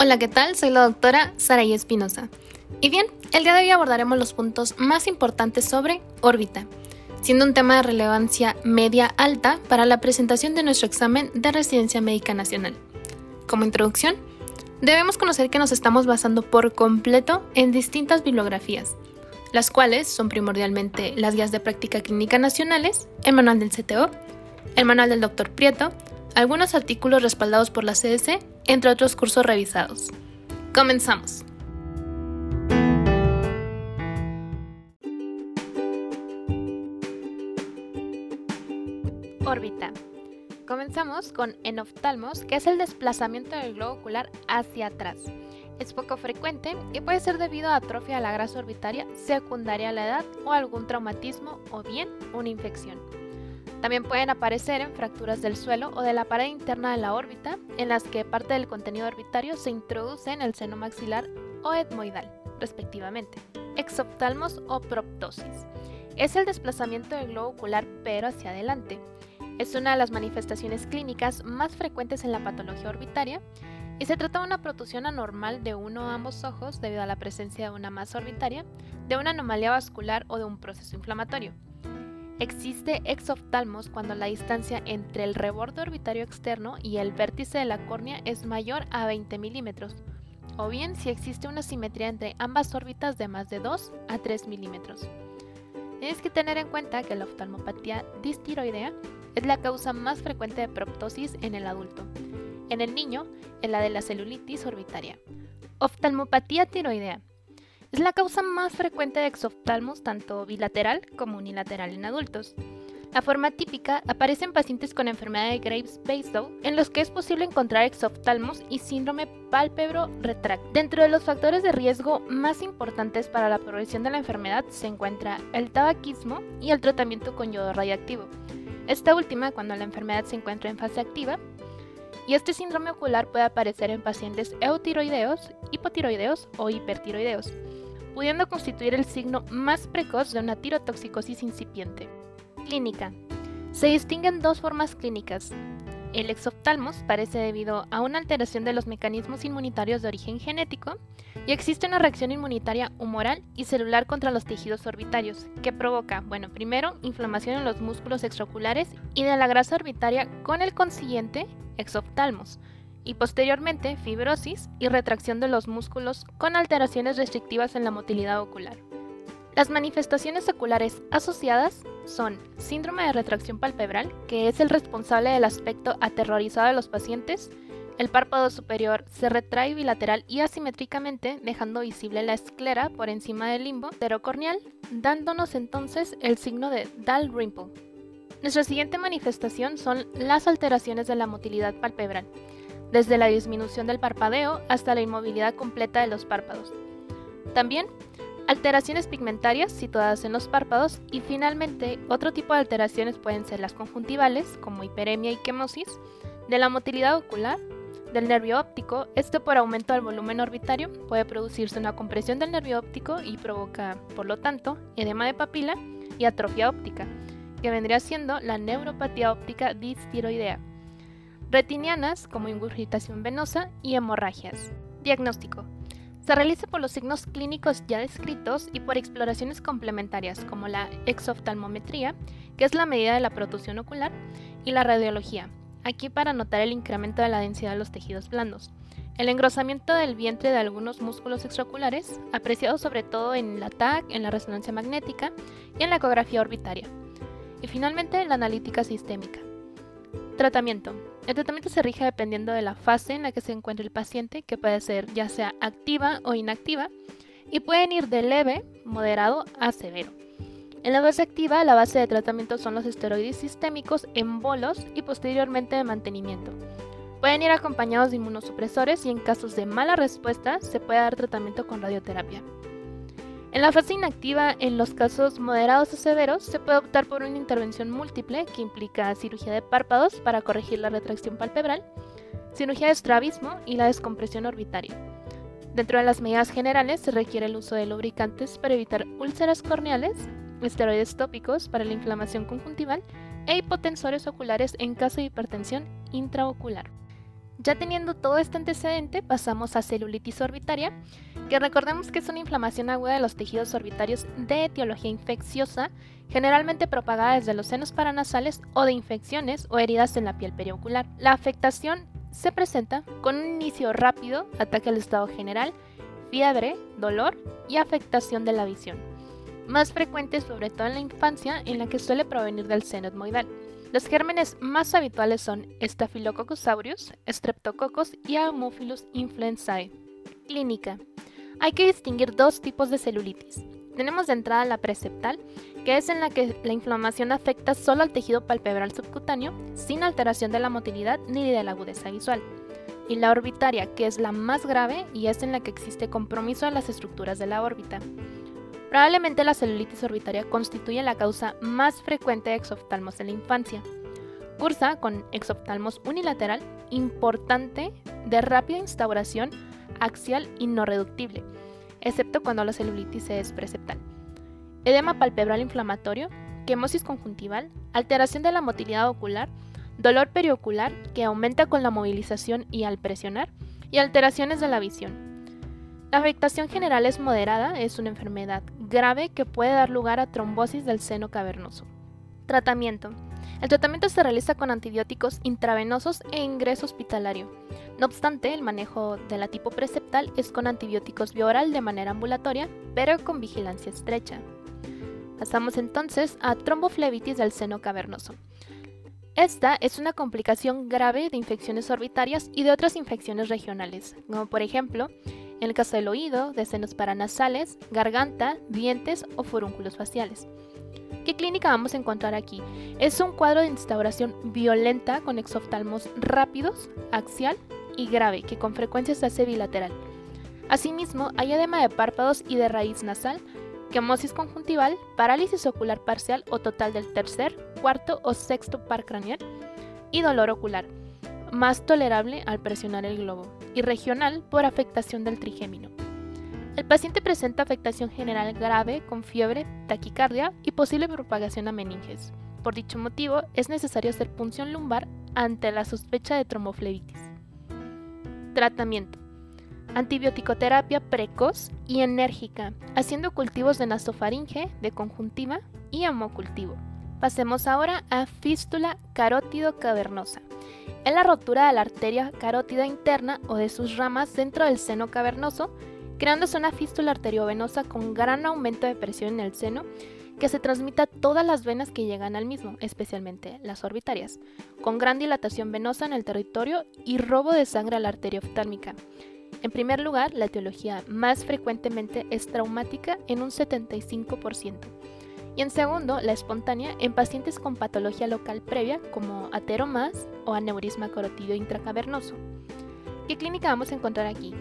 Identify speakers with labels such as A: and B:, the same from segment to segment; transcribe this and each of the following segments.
A: Hola, ¿qué tal? Soy la doctora Saraí Espinosa. Y bien, el día de hoy abordaremos los puntos más importantes sobre órbita, siendo un tema de relevancia media-alta para la presentación de nuestro examen de residencia médica nacional. Como introducción, debemos conocer que nos estamos basando por completo en distintas bibliografías, las cuales son primordialmente las guías de práctica clínica nacionales, el manual del CTO, el manual del Dr. Prieto, algunos artículos respaldados por la CDC, entre otros cursos revisados. Comenzamos. Órbita. Comenzamos con enoftalmos, que es el desplazamiento del globo ocular hacia atrás. Es poco frecuente y puede ser debido a atrofia de la grasa orbitaria secundaria a la edad o algún traumatismo o bien una infección. También pueden aparecer en fracturas del suelo o de la pared interna de la órbita, en las que parte del contenido orbitario se introduce en el seno maxilar o etmoidal, respectivamente. Exoptalmos o proptosis. Es el desplazamiento del globo ocular pero hacia adelante. Es una de las manifestaciones clínicas más frecuentes en la patología orbitaria y se trata de una protusión anormal de uno o ambos ojos debido a la presencia de una masa orbitaria, de una anomalía vascular o de un proceso inflamatorio. Existe exoftalmos cuando la distancia entre el reborde orbitario externo y el vértice de la córnea es mayor a 20 milímetros, o bien si existe una simetría entre ambas órbitas de más de 2 a 3 milímetros. Tienes que tener en cuenta que la oftalmopatía distiroidea es la causa más frecuente de proptosis en el adulto. En el niño, es la de la celulitis orbitaria. Oftalmopatía tiroidea es la causa más frecuente de exoftalmos tanto bilateral como unilateral en adultos. La forma típica aparece en pacientes con enfermedad de Graves-Basedow, en los que es posible encontrar exoftalmos y síndrome pálpebro retráctil. Dentro de los factores de riesgo más importantes para la progresión de la enfermedad se encuentra el tabaquismo y el tratamiento con yodo radiactivo. Esta última cuando la enfermedad se encuentra en fase activa, y este síndrome ocular puede aparecer en pacientes eutiroideos, hipotiroideos o hipertiroideos pudiendo constituir el signo más precoz de una tirotoxicosis incipiente. Clínica. Se distinguen dos formas clínicas. El exoftalmos parece debido a una alteración de los mecanismos inmunitarios de origen genético y existe una reacción inmunitaria humoral y celular contra los tejidos orbitarios, que provoca, bueno, primero, inflamación en los músculos extraoculares y de la grasa orbitaria con el consiguiente exoftalmos, y posteriormente fibrosis y retracción de los músculos con alteraciones restrictivas en la motilidad ocular. Las manifestaciones oculares asociadas son síndrome de retracción palpebral, que es el responsable del aspecto aterrorizado de los pacientes. El párpado superior se retrae bilateral y asimétricamente, dejando visible la esclera por encima del limbo pterocorneal, dándonos entonces el signo de Dalrymple. Nuestra siguiente manifestación son las alteraciones de la motilidad palpebral desde la disminución del parpadeo hasta la inmovilidad completa de los párpados. También alteraciones pigmentarias situadas en los párpados y finalmente otro tipo de alteraciones pueden ser las conjuntivales como hiperemia y quemosis, de la motilidad ocular, del nervio óptico, esto por aumento del volumen orbitario puede producirse una compresión del nervio óptico y provoca, por lo tanto, edema de papila y atrofia óptica, que vendría siendo la neuropatía óptica distiroidea retinianas como ingurgitación venosa y hemorragias. Diagnóstico. Se realiza por los signos clínicos ya descritos y por exploraciones complementarias como la exoftalmometría, que es la medida de la protusión ocular, y la radiología, aquí para notar el incremento de la densidad de los tejidos blandos. El engrosamiento del vientre de algunos músculos extraoculares, apreciado sobre todo en la TAC, en la resonancia magnética y en la ecografía orbitaria. Y finalmente la analítica sistémica. Tratamiento. El tratamiento se rige dependiendo de la fase en la que se encuentra el paciente, que puede ser ya sea activa o inactiva, y pueden ir de leve, moderado a severo. En la fase activa, la base de tratamiento son los esteroides sistémicos en bolos y posteriormente de mantenimiento. Pueden ir acompañados de inmunosupresores y en casos de mala respuesta se puede dar tratamiento con radioterapia. En la fase inactiva, en los casos moderados o severos, se puede optar por una intervención múltiple que implica cirugía de párpados para corregir la retracción palpebral, cirugía de estrabismo y la descompresión orbitaria. Dentro de las medidas generales se requiere el uso de lubricantes para evitar úlceras corneales, esteroides tópicos para la inflamación conjuntival e hipotensores oculares en caso de hipertensión intraocular. Ya teniendo todo este antecedente, pasamos a celulitis orbitaria, que recordemos que es una inflamación aguda de los tejidos orbitarios de etiología infecciosa, generalmente propagada desde los senos paranasales o de infecciones o heridas en la piel periocular. La afectación se presenta con un inicio rápido, ataque al estado general, fiebre, dolor y afectación de la visión. Más frecuente sobre todo en la infancia en la que suele provenir del seno etmoidal. Los gérmenes más habituales son Staphylococcus aureus, Streptococcus y Haemophilus influenzae. Clínica. Hay que distinguir dos tipos de celulitis. Tenemos de entrada la preceptal, que es en la que la inflamación afecta solo al tejido palpebral subcutáneo, sin alteración de la motilidad ni de la agudeza visual. Y la orbitaria, que es la más grave y es en la que existe compromiso de las estructuras de la órbita. Probablemente la celulitis orbitaria constituye la causa más frecuente de exoftalmos en la infancia. Cursa con exoftalmos unilateral importante de rápida instauración axial y no reductible, excepto cuando la celulitis es preceptal. Edema palpebral inflamatorio, quemosis conjuntival, alteración de la motilidad ocular, dolor periocular que aumenta con la movilización y al presionar, y alteraciones de la visión. La afectación general es moderada, es una enfermedad grave que puede dar lugar a trombosis del seno cavernoso. Tratamiento. El tratamiento se realiza con antibióticos intravenosos e ingreso hospitalario. No obstante, el manejo de la tipo preceptal es con antibióticos bioral de manera ambulatoria, pero con vigilancia estrecha. Pasamos entonces a tromboflebitis del seno cavernoso. Esta es una complicación grave de infecciones orbitarias y de otras infecciones regionales, como por ejemplo en el caso del oído, de senos paranasales, garganta, dientes o furúnculos faciales. ¿Qué clínica vamos a encontrar aquí? Es un cuadro de instauración violenta con exoftalmos rápidos, axial y grave, que con frecuencia se hace bilateral. Asimismo, hay edema de párpados y de raíz nasal, quemosis conjuntival, parálisis ocular parcial o total del tercer, cuarto o sexto par craneal y dolor ocular más tolerable al presionar el globo, y regional por afectación del trigémino. El paciente presenta afectación general grave con fiebre, taquicardia y posible propagación a meninges. Por dicho motivo, es necesario hacer punción lumbar ante la sospecha de tromboflebitis. Tratamiento. Antibiótico-terapia precoz y enérgica, haciendo cultivos de nasofaringe, de conjuntiva y amocultivo. Pasemos ahora a fístula carótido cavernosa es la rotura de la arteria carótida interna o de sus ramas dentro del seno cavernoso, creándose una fístula arteriovenosa con gran aumento de presión en el seno que se transmite a todas las venas que llegan al mismo, especialmente las orbitarias, con gran dilatación venosa en el territorio y robo de sangre a la arteria oftálmica. En primer lugar, la etiología más frecuentemente es traumática en un 75% y en segundo, la espontánea en pacientes con patología local previa como ateromas o aneurisma carotidio intracavernoso. ¿Qué clínica vamos a encontrar aquí?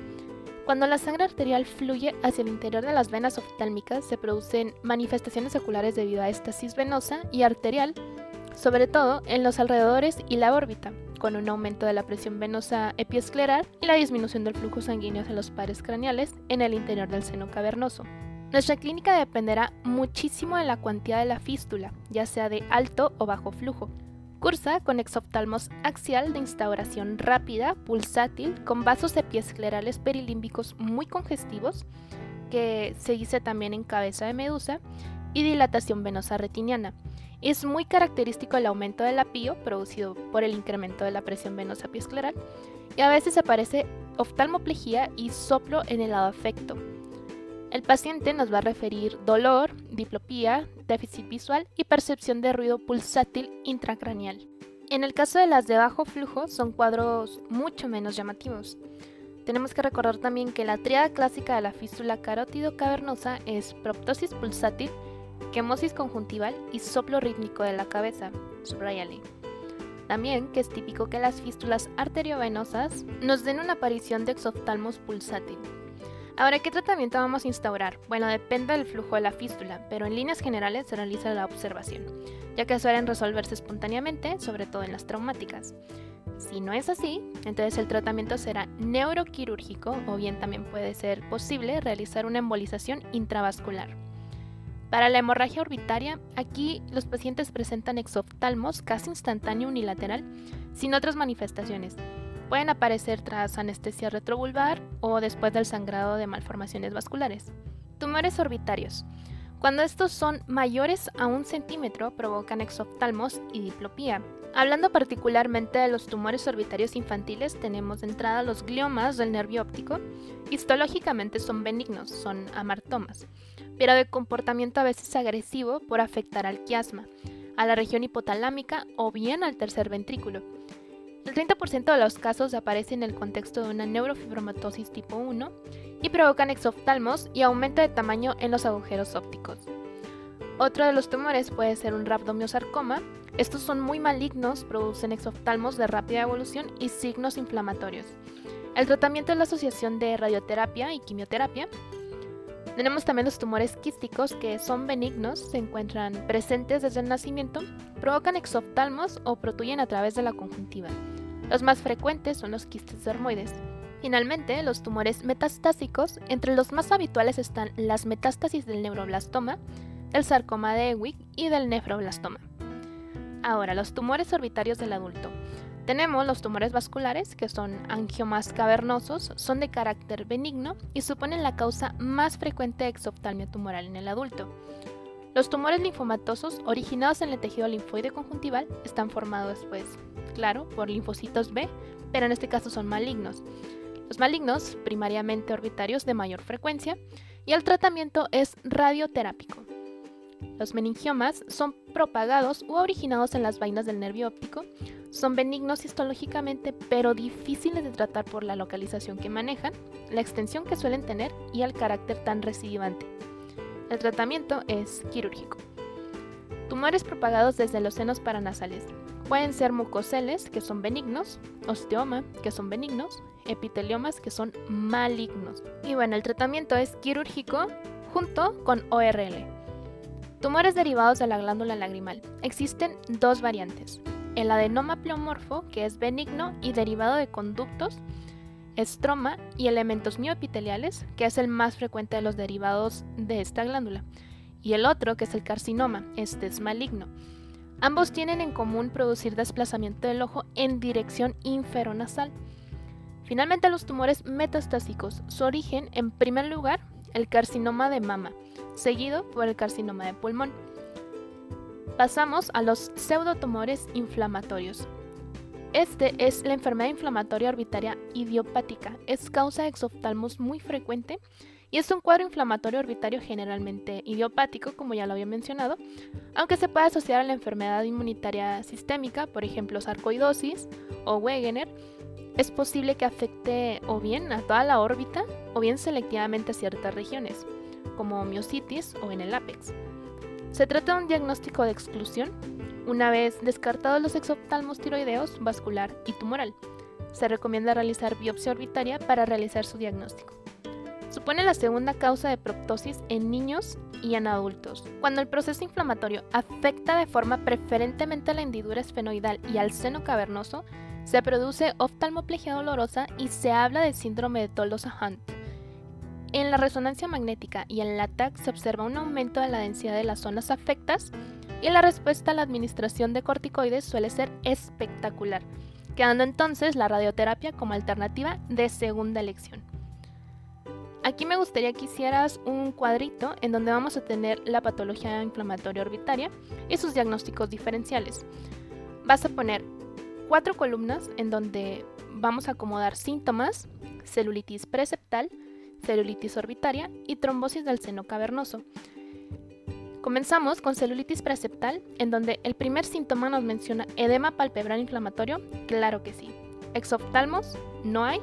A: Cuando la sangre arterial fluye hacia el interior de las venas oftálmicas se producen manifestaciones oculares debido a estasis venosa y arterial, sobre todo en los alrededores y la órbita, con un aumento de la presión venosa epiescleral y la disminución del flujo sanguíneo en los pares craneales en el interior del seno cavernoso. Nuestra clínica dependerá muchísimo de la cuantía de la fístula, ya sea de alto o bajo flujo. Cursa con exoftalmos axial de instauración rápida, pulsátil, con vasos epiesclerales perilímbicos muy congestivos, que se dice también en cabeza de medusa, y dilatación venosa retiniana. Es muy característico el aumento del apío producido por el incremento de la presión venosa epiescleral, y a veces aparece oftalmoplegia y soplo en el lado afecto. El paciente nos va a referir dolor, diplopía, déficit visual y percepción de ruido pulsátil intracraneal. En el caso de las de bajo flujo son cuadros mucho menos llamativos. Tenemos que recordar también que la triada clásica de la fístula carótido cavernosa es proptosis pulsátil, quemosis conjuntival y soplo rítmico de la cabeza, subrayale. También que es típico que las fístulas arteriovenosas nos den una aparición de exoftalmos pulsátil. Ahora, ¿qué tratamiento vamos a instaurar? Bueno, depende del flujo de la fístula, pero en líneas generales se realiza la observación, ya que suelen resolverse espontáneamente, sobre todo en las traumáticas. Si no es así, entonces el tratamiento será neuroquirúrgico o bien también puede ser posible realizar una embolización intravascular. Para la hemorragia orbitaria, aquí los pacientes presentan exoftalmos casi instantáneo unilateral sin otras manifestaciones, Pueden aparecer tras anestesia retrovulvar o después del sangrado de malformaciones vasculares. Tumores orbitarios. Cuando estos son mayores a un centímetro provocan exoftalmos y diplopía. Hablando particularmente de los tumores orbitarios infantiles, tenemos de entrada los gliomas del nervio óptico. Histológicamente son benignos, son amartomas, pero de comportamiento a veces agresivo por afectar al quiasma, a la región hipotalámica o bien al tercer ventrículo. El 30% de los casos aparecen en el contexto de una neurofibromatosis tipo 1 y provocan exoftalmos y aumento de tamaño en los agujeros ópticos. Otro de los tumores puede ser un rhabdomiosarcoma. Estos son muy malignos, producen exoftalmos de rápida evolución y signos inflamatorios. El tratamiento es la asociación de radioterapia y quimioterapia. Tenemos también los tumores quísticos que son benignos, se encuentran presentes desde el nacimiento, provocan exoftalmos o protuyen a través de la conjuntiva. Los más frecuentes son los quistes dermoides. Finalmente, los tumores metastásicos, entre los más habituales están las metástasis del neuroblastoma, el sarcoma de Ewig y del nefroblastoma. Ahora, los tumores orbitarios del adulto. Tenemos los tumores vasculares, que son angiomas cavernosos, son de carácter benigno y suponen la causa más frecuente de exoftalmia tumoral en el adulto. Los tumores linfomatosos originados en el tejido linfoide conjuntival están formados, pues, claro, por linfocitos B, pero en este caso son malignos. Los malignos, primariamente orbitarios de mayor frecuencia, y el tratamiento es radioterápico. Los meningiomas son propagados o originados en las vainas del nervio óptico, son benignos histológicamente pero difíciles de tratar por la localización que manejan, la extensión que suelen tener y el carácter tan recidivante. El tratamiento es quirúrgico. Tumores propagados desde los senos paranasales. Pueden ser mucoceles, que son benignos, osteoma, que son benignos, epiteliomas, que son malignos. Y bueno, el tratamiento es quirúrgico junto con ORL. Tumores derivados de la glándula lagrimal. Existen dos variantes. El adenoma pleomorfo, que es benigno y derivado de conductos, estroma y elementos mioepiteliales, que es el más frecuente de los derivados de esta glándula. Y el otro, que es el carcinoma, este es maligno. Ambos tienen en común producir desplazamiento del ojo en dirección inferonasal. Finalmente, los tumores metastásicos, su origen, en primer lugar, el carcinoma de mama, seguido por el carcinoma de pulmón. Pasamos a los pseudotumores inflamatorios. Este es la enfermedad inflamatoria orbitaria idiopática. Es causa de exoftalmos muy frecuente y es un cuadro inflamatorio orbitario generalmente idiopático, como ya lo había mencionado, aunque se puede asociar a la enfermedad inmunitaria sistémica, por ejemplo sarcoidosis o Wegener, es posible que afecte o bien a toda la órbita o bien selectivamente a ciertas regiones, como miositis o en el ápex. Se trata de un diagnóstico de exclusión, una vez descartados los exoftalmos tiroideos, vascular y tumoral. Se recomienda realizar biopsia orbitaria para realizar su diagnóstico. Supone la segunda causa de proptosis en niños y en adultos. Cuando el proceso inflamatorio afecta de forma preferentemente a la hendidura esfenoidal y al seno cavernoso, se produce oftalmoplegia dolorosa y se habla del síndrome de Tolosa-Hunt. En la resonancia magnética y en la TAC se observa un aumento de la densidad de las zonas afectas y la respuesta a la administración de corticoides suele ser espectacular, quedando entonces la radioterapia como alternativa de segunda elección. Aquí me gustaría que hicieras un cuadrito en donde vamos a tener la patología inflamatoria orbitaria y sus diagnósticos diferenciales. Vas a poner cuatro columnas en donde vamos a acomodar síntomas, celulitis preceptal, celulitis orbitaria y trombosis del seno cavernoso. Comenzamos con celulitis preceptal, en donde el primer síntoma nos menciona edema palpebral inflamatorio, claro que sí. Exoftalmos, no hay.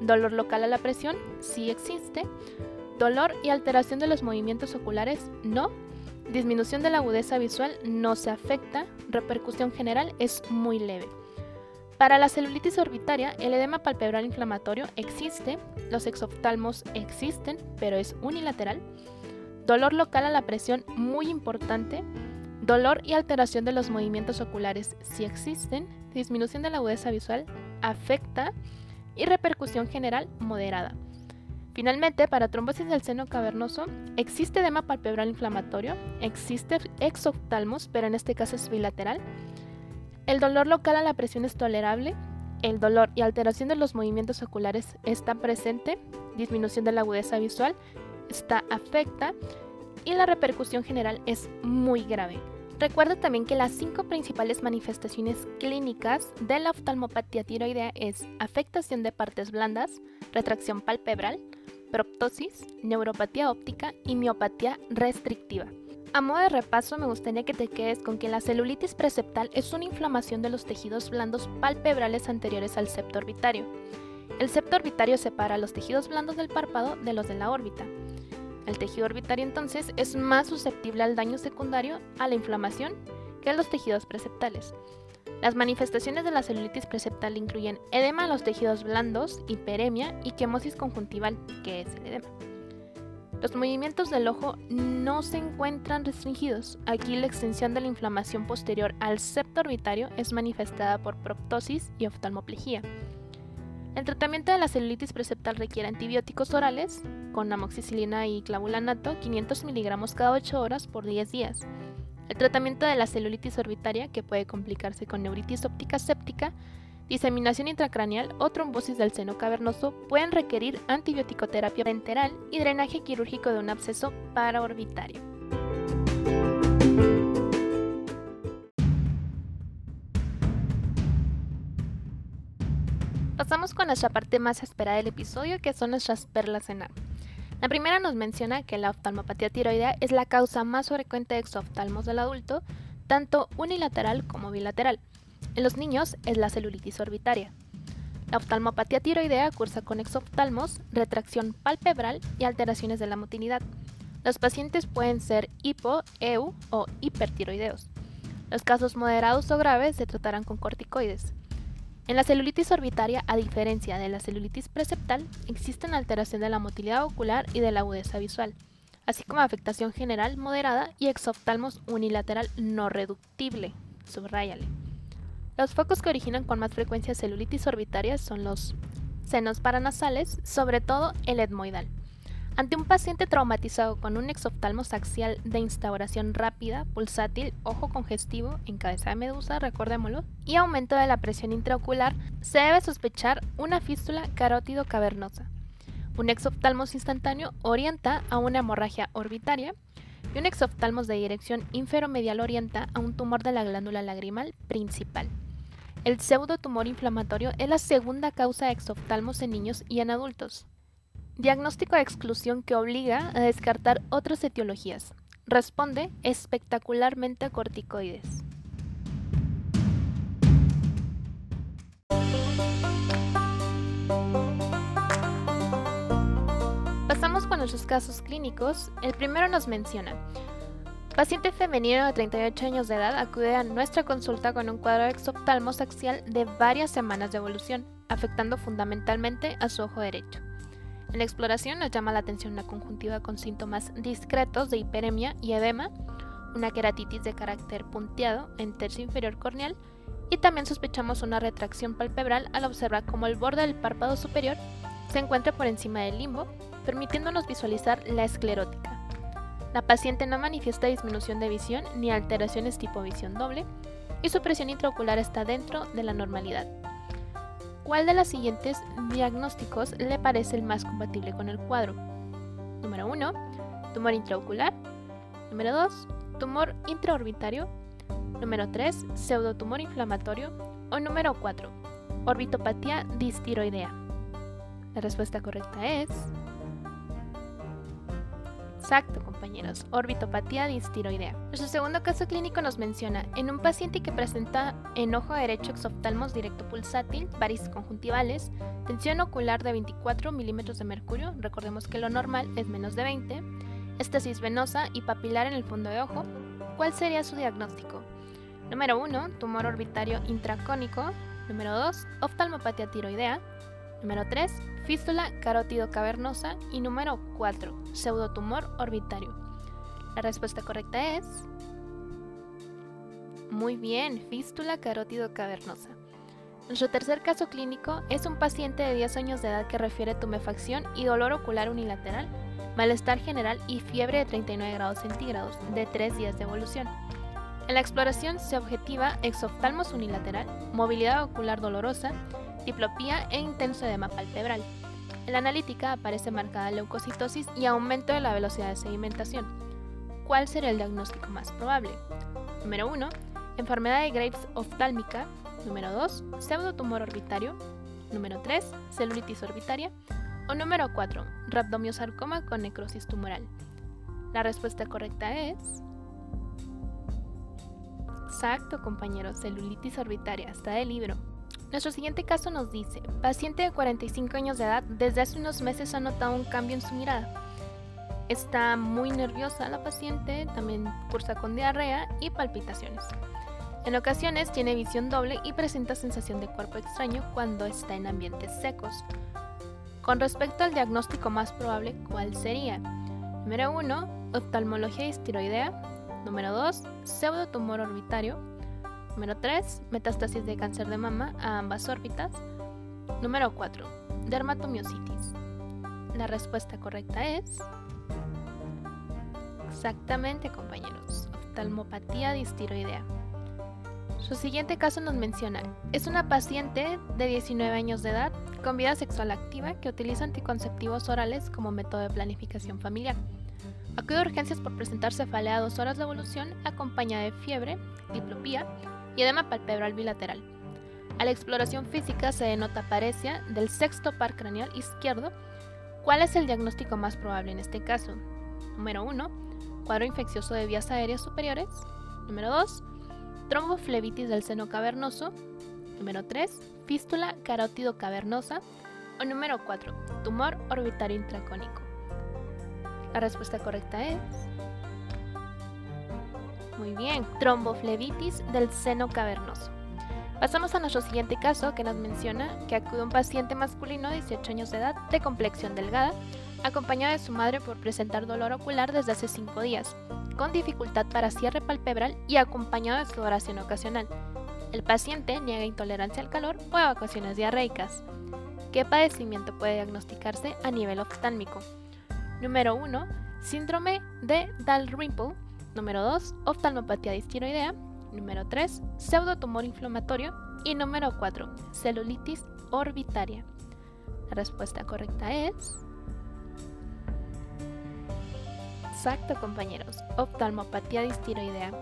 A: Dolor local a la presión, sí existe. Dolor y alteración de los movimientos oculares, no. Disminución de la agudeza visual no se afecta. Repercusión general es muy leve. Para la celulitis orbitaria, el edema palpebral inflamatorio existe, los exoftalmos existen, pero es unilateral. Dolor local a la presión muy importante. Dolor y alteración de los movimientos oculares sí existen. Disminución de la agudeza visual afecta y repercusión general moderada. Finalmente, para trombosis del seno cavernoso, existe edema palpebral inflamatorio, existe exoftalmos, pero en este caso es bilateral. El dolor local a la presión es tolerable, el dolor y alteración de los movimientos oculares está presente, disminución de la agudeza visual está afecta y la repercusión general es muy grave. Recuerda también que las cinco principales manifestaciones clínicas de la oftalmopatía tiroidea es afectación de partes blandas, retracción palpebral, proptosis, neuropatía óptica y miopatía restrictiva. A modo de repaso, me gustaría que te quedes con que la celulitis preceptal es una inflamación de los tejidos blandos palpebrales anteriores al septo orbitario. El septo orbitario separa los tejidos blandos del párpado de los de la órbita. El tejido orbitario entonces es más susceptible al daño secundario a la inflamación que los tejidos preceptales. Las manifestaciones de la celulitis preceptal incluyen edema en los tejidos blandos, hiperemia y quemosis conjuntival, que es el edema. Los movimientos del ojo no se encuentran restringidos. Aquí la extensión de la inflamación posterior al septo orbitario es manifestada por proptosis y oftalmoplejía. El tratamiento de la celulitis preceptal requiere antibióticos orales con amoxicilina y clavulanato 500 miligramos cada 8 horas por 10 días. El tratamiento de la celulitis orbitaria, que puede complicarse con neuritis óptica séptica, diseminación intracraneal o trombosis del seno cavernoso pueden requerir antibiótico-terapia enteral y drenaje quirúrgico de un absceso paraorbitario. Pasamos con nuestra parte más esperada del episodio, que son nuestras perlas en A. La primera nos menciona que la oftalmopatía tiroidea es la causa más frecuente de exoftalmos del adulto, tanto unilateral como bilateral. En los niños es la celulitis orbitaria. La oftalmopatía tiroidea cursa con exoftalmos, retracción palpebral y alteraciones de la motilidad. Los pacientes pueden ser hipo, EU o hipertiroideos. Los casos moderados o graves se tratarán con corticoides. En la celulitis orbitaria, a diferencia de la celulitis preceptal, existen alteración de la motilidad ocular y de la agudeza visual, así como afectación general moderada y exoftalmos unilateral no reductible. Subrayale. Los focos que originan con más frecuencia celulitis orbitaria son los senos paranasales, sobre todo el etmoidal. Ante un paciente traumatizado con un exoftalmos axial de instauración rápida, pulsátil, ojo congestivo, en cabeza de medusa, recordémoslo, y aumento de la presión intraocular, se debe sospechar una fístula carótido cavernosa. Un exoftalmos instantáneo orienta a una hemorragia orbitaria y un exoftalmos de dirección inferomedial orienta a un tumor de la glándula lagrimal principal. El pseudotumor inflamatorio es la segunda causa de exoftalmos en niños y en adultos. Diagnóstico de exclusión que obliga a descartar otras etiologías. Responde espectacularmente a corticoides. Pasamos con nuestros casos clínicos. El primero nos menciona Paciente femenino de 38 años de edad acude a nuestra consulta con un cuadro de exoftalmos axial de varias semanas de evolución, afectando fundamentalmente a su ojo derecho. En la exploración nos llama la atención una conjuntiva con síntomas discretos de hiperemia y edema, una queratitis de carácter punteado en tercio inferior corneal y también sospechamos una retracción palpebral al observar cómo el borde del párpado superior se encuentra por encima del limbo, permitiéndonos visualizar la esclerótica. La paciente no manifiesta disminución de visión ni alteraciones tipo visión doble y su presión intraocular está dentro de la normalidad. ¿Cuál de los siguientes diagnósticos le parece el más compatible con el cuadro? Número 1. Tumor intraocular. Número 2. Tumor intraorbitario. Número 3. Pseudotumor inflamatorio. O número 4. Orbitopatía distiroidea. La respuesta correcta es Exacto, compañeros, orbitopatía distiroidea. Nuestro segundo caso clínico nos menciona en un paciente que presenta en ojo derecho exoftalmos directo pulsátil, varices conjuntivales, tensión ocular de 24 milímetros de mercurio, recordemos que lo normal es menos de 20, estasis venosa y papilar en el fondo de ojo. ¿Cuál sería su diagnóstico? Número 1, tumor orbitario intracónico. Número 2, oftalmopatía tiroidea. Número 3, fístula carótido cavernosa. Y número 4, pseudotumor orbitario. La respuesta correcta es... Muy bien, fístula carótido cavernosa. Nuestro tercer caso clínico es un paciente de 10 años de edad que refiere tumefacción y dolor ocular unilateral, malestar general y fiebre de 39 grados centígrados de 3 días de evolución. En la exploración se objetiva exoftalmos unilateral, movilidad ocular dolorosa, diplopía e intenso edema palpebral. En la analítica aparece marcada leucocitosis y aumento de la velocidad de sedimentación. ¿Cuál sería el diagnóstico más probable? Número 1. Enfermedad de Graves oftálmica. Número 2. Pseudotumor orbitario. Número 3. Celulitis orbitaria. O número 4. Rhabdomiosarcoma con necrosis tumoral. La respuesta correcta es... Exacto, compañeros, celulitis orbitaria, está del libro. Nuestro siguiente caso nos dice, paciente de 45 años de edad, desde hace unos meses ha notado un cambio en su mirada. Está muy nerviosa la paciente, también cursa con diarrea y palpitaciones. En ocasiones tiene visión doble y presenta sensación de cuerpo extraño cuando está en ambientes secos. Con respecto al diagnóstico más probable, ¿cuál sería? Número 1, oftalmología estiroidea. Número 2, pseudotumor orbitario. Número 3, metástasis de cáncer de mama a ambas órbitas. Número 4, dermatomiositis. La respuesta correcta es... Exactamente, compañeros. Oftalmopatía distiroidea. Su siguiente caso nos menciona, es una paciente de 19 años de edad con vida sexual activa que utiliza anticonceptivos orales como método de planificación familiar. Acude a urgencias por presentar cefalea a dos horas de evolución acompañada de fiebre, diplopía y edema palpebral bilateral. A la exploración física se denota parecia del sexto par craneal izquierdo. ¿Cuál es el diagnóstico más probable en este caso? Número 1. Cuadro infeccioso de vías aéreas superiores. Número 2 tromboflebitis del seno cavernoso. Número 3, fístula carótido cavernosa. O número 4, tumor orbitario intracónico. La respuesta correcta es... Muy bien, tromboflebitis del seno cavernoso. Pasamos a nuestro siguiente caso que nos menciona que acude un paciente masculino de 18 años de edad de complexión delgada, acompañado de su madre por presentar dolor ocular desde hace 5 días con dificultad para cierre palpebral y acompañado de sudoración ocasional. El paciente niega intolerancia al calor o evacuaciones diarreicas. ¿Qué padecimiento puede diagnosticarse a nivel oftálmico? Número 1. Síndrome de Dalrymple. Número 2. Oftalmopatía distiroidea. Número 3. Pseudotumor inflamatorio. Y número 4. Celulitis orbitaria. La respuesta correcta es Exacto, compañeros. Oftalmopatía distiroidea.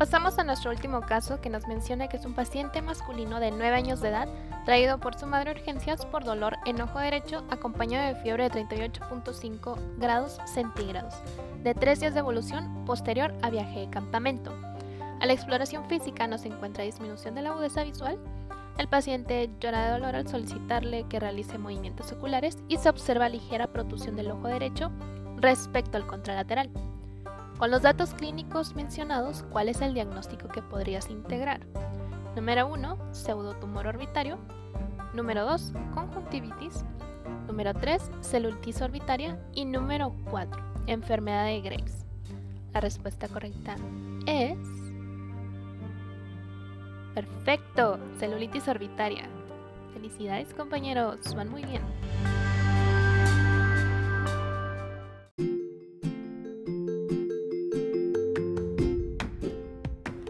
A: Pasamos a nuestro último caso que nos menciona que es un paciente masculino de 9 años de edad traído por su madre a urgencias por dolor en ojo derecho acompañado de fiebre de 38.5 grados centígrados, de 3 días de evolución posterior a viaje de campamento. A la exploración física no se encuentra disminución de la agudeza visual. El paciente llora de dolor al solicitarle que realice movimientos oculares y se observa ligera protusión del ojo derecho respecto al contralateral. Con los datos clínicos mencionados, ¿cuál es el diagnóstico que podrías integrar? Número 1, pseudotumor orbitario. Número 2, conjuntivitis. Número 3, celulitis orbitaria. Y número 4, enfermedad de Graves. La respuesta correcta es... Perfecto, celulitis orbitaria. Felicidades compañeros, van muy bien.